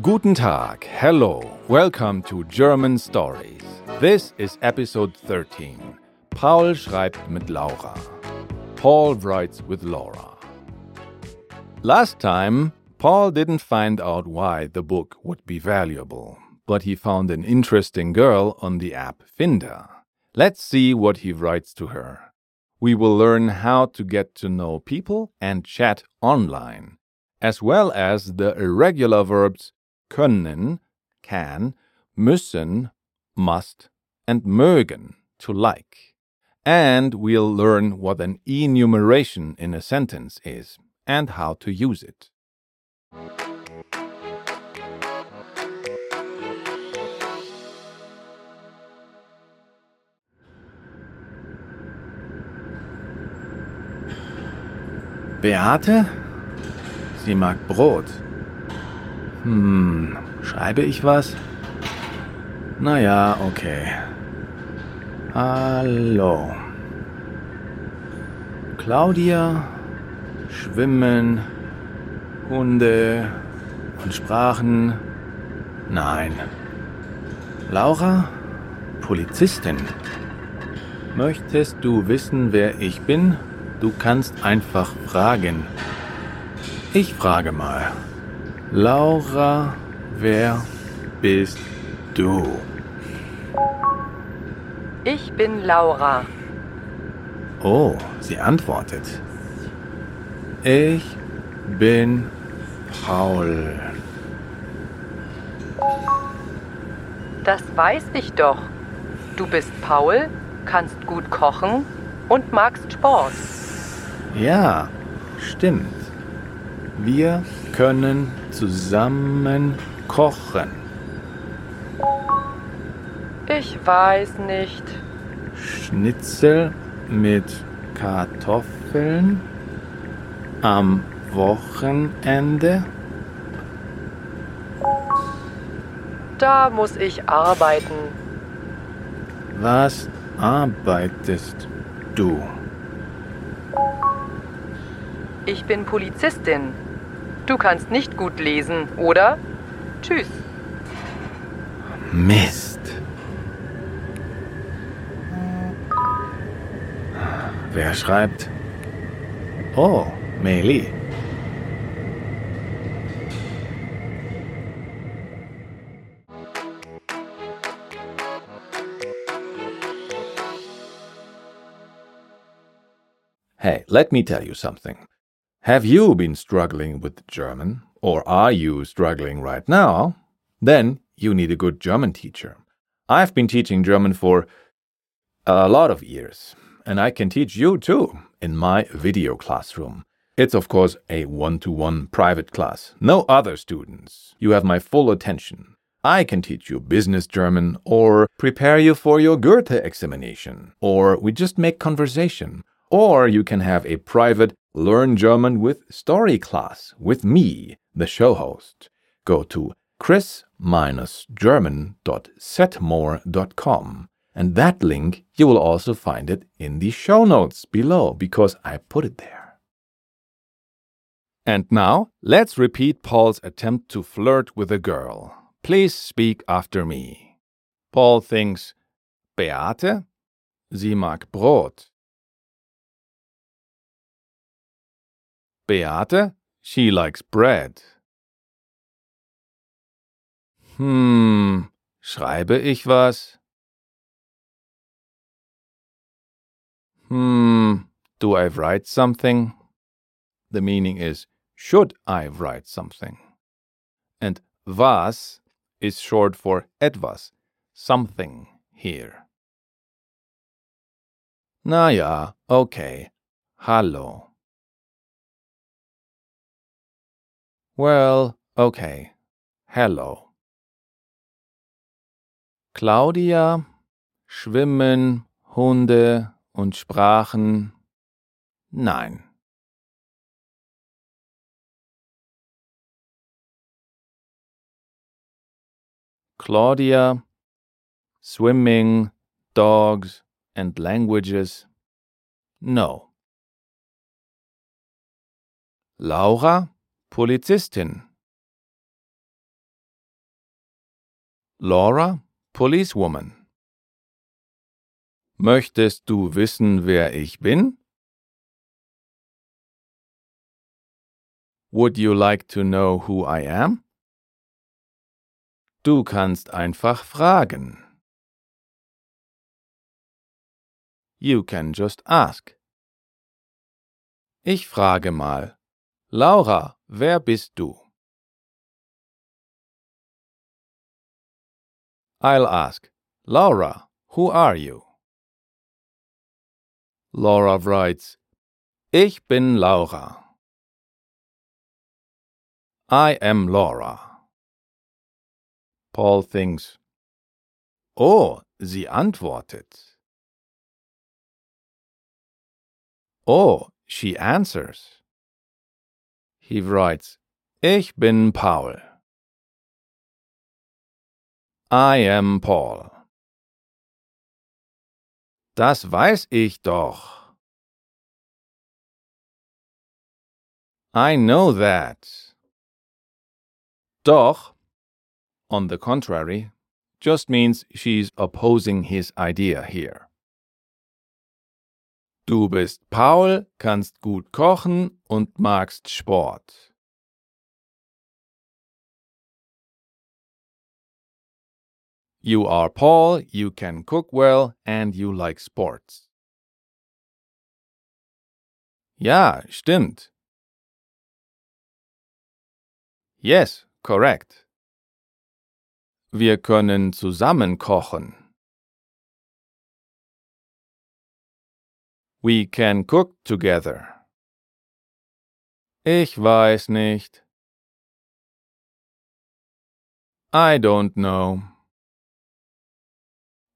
Guten Tag, hello, welcome to German Stories. This is episode 13. Paul schreibt mit Laura. Paul writes with Laura. Last time, Paul didn't find out why the book would be valuable, but he found an interesting girl on the app Finder. Let's see what he writes to her. We will learn how to get to know people and chat online, as well as the irregular verbs können, can, müssen, must, and mögen, to like. And we'll learn what an enumeration in a sentence is and how to use it. Beate? Sie mag Brot. Hm, schreibe ich was? Naja, okay. Hallo. Claudia, Schwimmen, Hunde und Sprachen. Nein. Laura, Polizistin. Möchtest du wissen, wer ich bin? Du kannst einfach fragen. Ich frage mal. Laura, wer bist du? Ich bin Laura. Oh, sie antwortet. Ich bin Paul. Das weiß ich doch. Du bist Paul, kannst gut kochen und magst Sport. Ja, stimmt. Wir können zusammen kochen. Ich weiß nicht. Schnitzel mit Kartoffeln am Wochenende? Da muss ich arbeiten. Was arbeitest du? Ich bin Polizistin. Du kannst nicht gut lesen, oder? Tschüss. Mist. Wer schreibt? Oh, Meli. Hey, let me tell you something. Have you been struggling with German? Or are you struggling right now? Then you need a good German teacher. I've been teaching German for a lot of years, and I can teach you too in my video classroom. It's, of course, a one to one private class. No other students. You have my full attention. I can teach you business German or prepare you for your Goethe examination, or we just make conversation, or you can have a private Learn German with Story class with me, the show host. Go to chris-german.setmore.com and that link you will also find it in the show notes below because I put it there. And now let's repeat Paul's attempt to flirt with a girl. Please speak after me. Paul thinks, Beate, sie mag Brot. Beate, she likes bread. Hm, schreibe ich was? Hmm, do I write something? The meaning is, should I write something? And was is short for etwas, something here. Na ja, okay. Hallo. Well, okay. Hello. Claudia, Schwimmen, Hunde und Sprachen. Nein. Claudia, swimming, dogs, and languages. No. Laura, Polizistin. Laura, Policewoman. Möchtest du wissen, wer ich bin? Would you like to know who I am? Du kannst einfach fragen. You can just ask. Ich frage mal. Laura, wer bist du? I'll ask. Laura, who are you? Laura writes, Ich bin Laura. I am Laura. Paul thinks, Oh, sie antwortet. Oh, she answers. He writes, Ich bin Paul. I am Paul. Das weiß ich doch. I know that. Doch, on the contrary, just means she's opposing his idea here. Du bist Paul, kannst gut kochen und magst Sport. You are Paul, you can cook well and you like sports. Ja, stimmt. Yes, Correct. Wir können zusammen kochen. We can cook together. Ich weiß nicht. I don't know.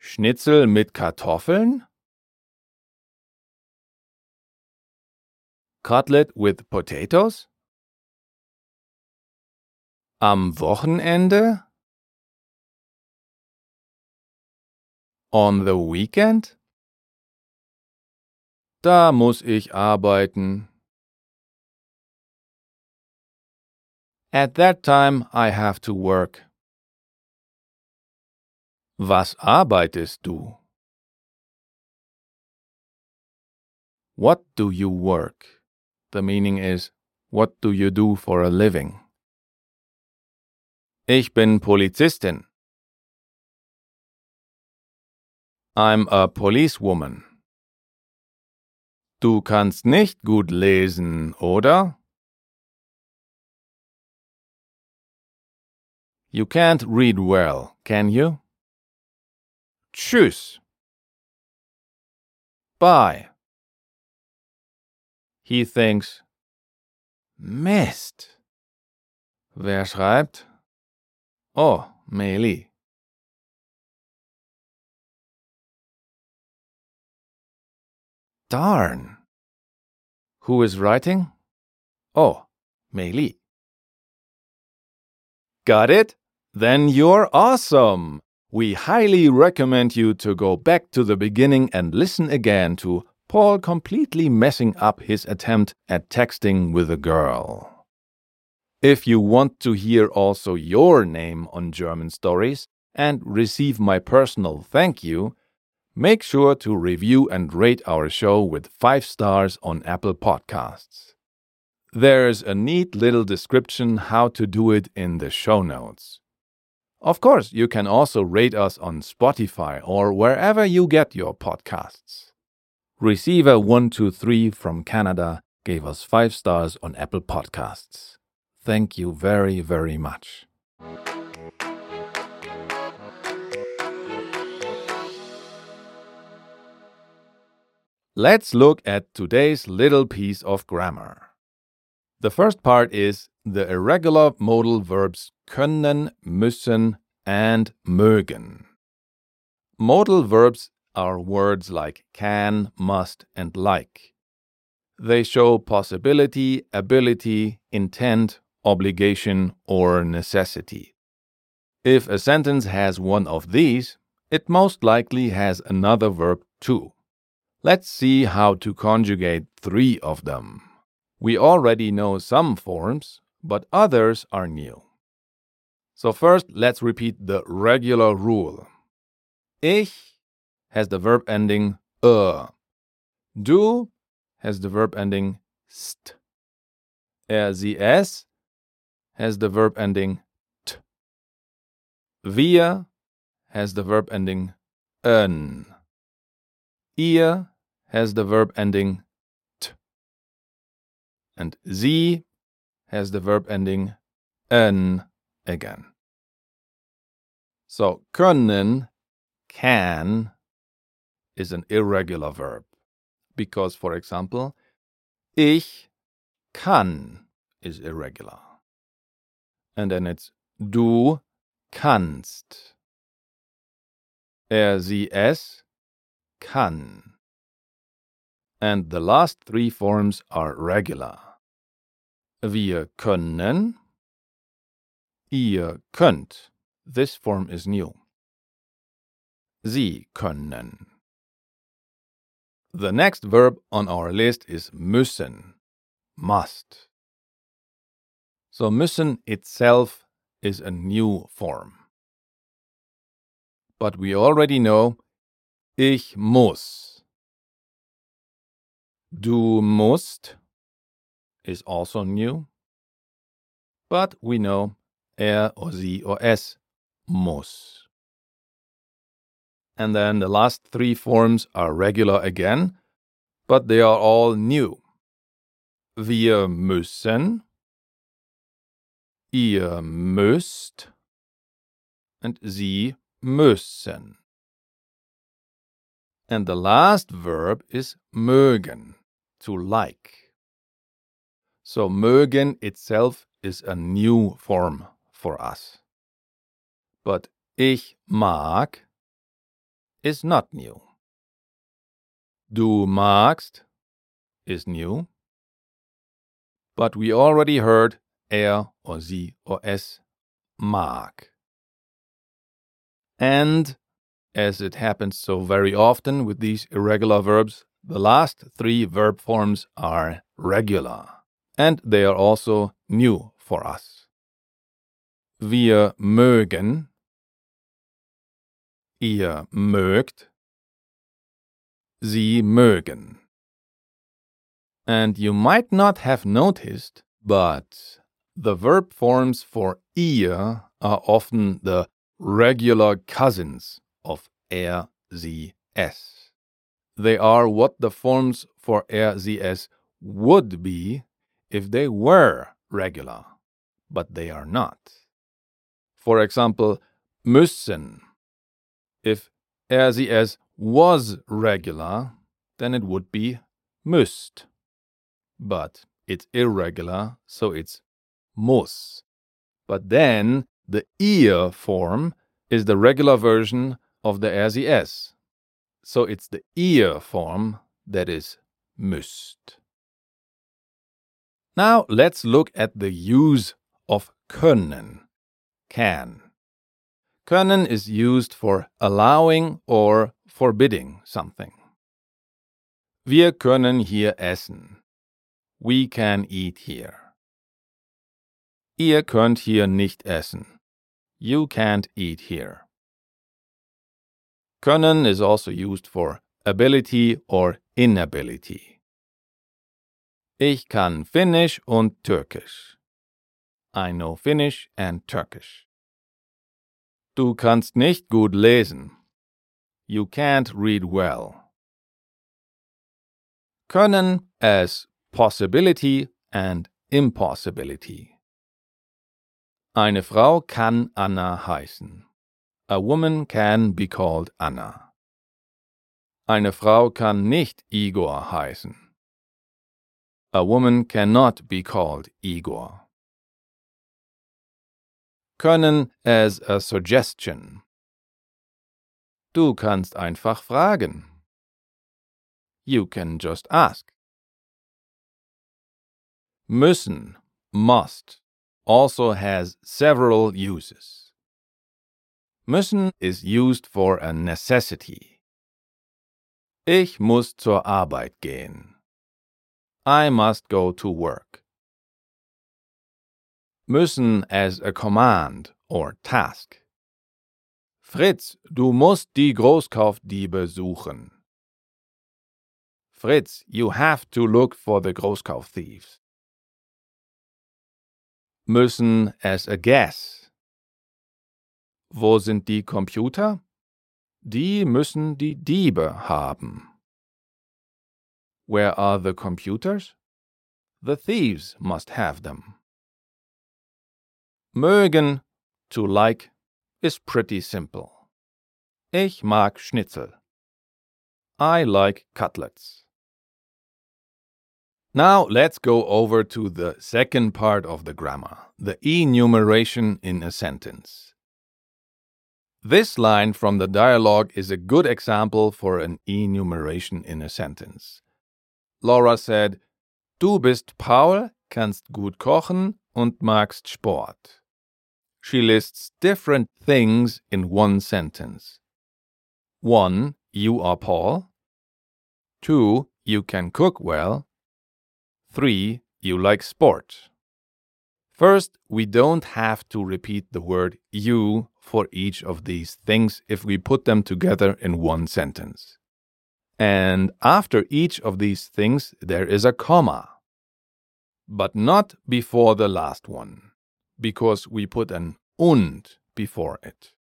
Schnitzel mit Kartoffeln? Cutlet with potatoes? Am Wochenende? On the weekend? Da muss ich arbeiten. At that time I have to work. Was arbeitest du? What do you work? The meaning is, what do you do for a living? Ich bin Polizistin. I'm a policewoman. Du kannst nicht gut lesen, oder? You can't read well, can you? Tschüss. Bye. He thinks, Mist. Wer schreibt? Oh, Meili. Darn. Who is writing? Oh, Meili. Got it? Then you're awesome! We highly recommend you to go back to the beginning and listen again to Paul completely messing up his attempt at texting with a girl. If you want to hear also your name on German stories and receive my personal thank you, make sure to review and rate our show with 5 stars on Apple Podcasts. There's a neat little description how to do it in the show notes. Of course, you can also rate us on Spotify or wherever you get your podcasts. Receiver123 from Canada gave us 5 stars on Apple Podcasts. Thank you very, very much. Let's look at today's little piece of grammar. The first part is the irregular modal verbs können, müssen, and mögen. Modal verbs are words like can, must, and like. They show possibility, ability, intent, obligation, or necessity. If a sentence has one of these, it most likely has another verb too. Let's see how to conjugate three of them. We already know some forms, but others are new. So, first, let's repeat the regular rule. Ich has the verb ending er. Du has the verb ending st. Er, sie, es has the verb ending t. Wir has the verb ending en. Ihr has the verb ending t. And sie has the verb ending en again. So können, can, is an irregular verb. Because, for example, ich kann is irregular. And then it's du kannst. Er, sie, es kann. And the last three forms are regular. Wir können. Ihr könnt. This form is new. Sie können. The next verb on our list is müssen, must. So müssen itself is a new form. But we already know ich muss. Du musst is also new. But we know er or sie or es muss. And then the last three forms are regular again, but they are all new. Wir müssen, ihr müsst, and sie müssen. And the last verb is mögen, to like. So mögen itself is a new form for us. But ich mag is not new. Du magst is new. But we already heard er or sie or es mag. And as it happens so very often with these irregular verbs, the last three verb forms are regular. And they are also new for us. Wir mögen Ihr mögt. Sie mögen. And you might not have noticed, but the verb forms for ihr are often the regular cousins of er, sie, es. They are what the forms for sie, would be if they were regular, but they are not. For example, müssen if sie was regular, then it would be müsst. But it's irregular, so it's muss. But then the ihr form is the regular version of the es. So it's the ihr form that is müsst. Now let's look at the use of können, can. Können is used for allowing or forbidding something. Wir können hier essen. We can eat here. Ihr könnt hier nicht essen. You can't eat here. Können is also used for ability or inability. Ich kann Finnisch und Türkisch. I know Finnish and Turkish. Du kannst nicht gut lesen. You can't read well. Können as possibility and impossibility. Eine Frau kann Anna heißen. A woman can be called Anna. Eine Frau kann nicht Igor heißen. A woman cannot be called Igor können as a suggestion. Du kannst einfach fragen. You can just ask. Müssen, must, also has several uses. Müssen is used for a necessity. Ich muss zur Arbeit gehen. I must go to work. Müssen as a command or task. Fritz, du musst die Großkaufdiebe suchen. Fritz, you have to look for the Großkaufthieves. Müssen as a guess. Wo sind die Computer? Die müssen die Diebe haben. Where are the computers? The thieves must have them. Mögen, to like, is pretty simple. Ich mag Schnitzel. I like cutlets. Now let's go over to the second part of the grammar, the enumeration in a sentence. This line from the dialogue is a good example for an enumeration in a sentence. Laura said, Du bist Paul, kannst gut kochen und magst Sport. She lists different things in one sentence. 1. You are Paul. 2. You can cook well. 3. You like sport. First, we don't have to repeat the word you for each of these things if we put them together in one sentence. And after each of these things, there is a comma. But not before the last one, because we put an und before it.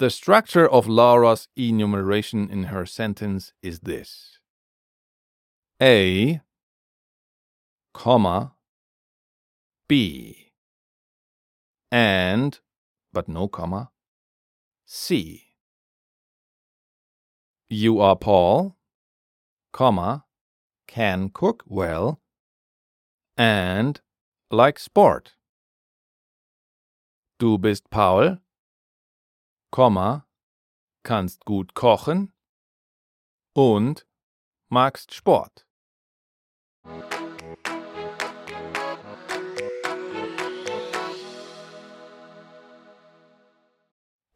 The structure of Laura's enumeration in her sentence is this A, comma, B, and, but no comma, C. You are Paul, comma, can cook well, and like sport. Du bist Paul, comma, kannst gut kochen und magst Sport.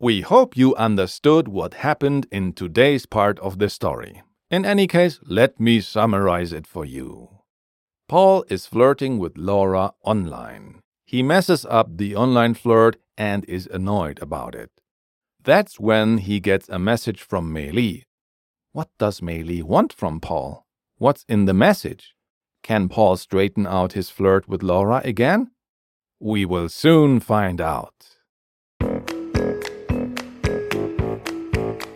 We hope you understood what happened in today's part of the story. In any case, let me summarize it for you. Paul is flirting with Laura online. He messes up the online flirt and is annoyed about it. That's when he gets a message from Meili. What does Meili want from Paul? What's in the message? Can Paul straighten out his flirt with Laura again? We will soon find out.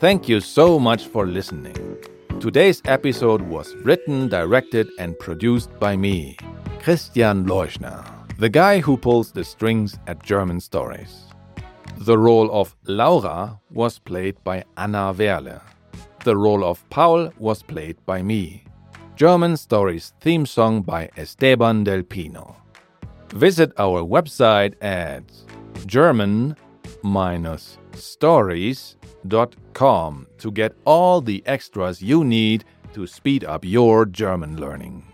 Thank you so much for listening. Today's episode was written, directed, and produced by me, Christian Leuschner, the guy who pulls the strings at German Stories. The role of Laura was played by Anna Werle. The role of Paul was played by me. German Stories theme song by Esteban Del Pino. Visit our website at german-stories.com to get all the extras you need to speed up your German learning.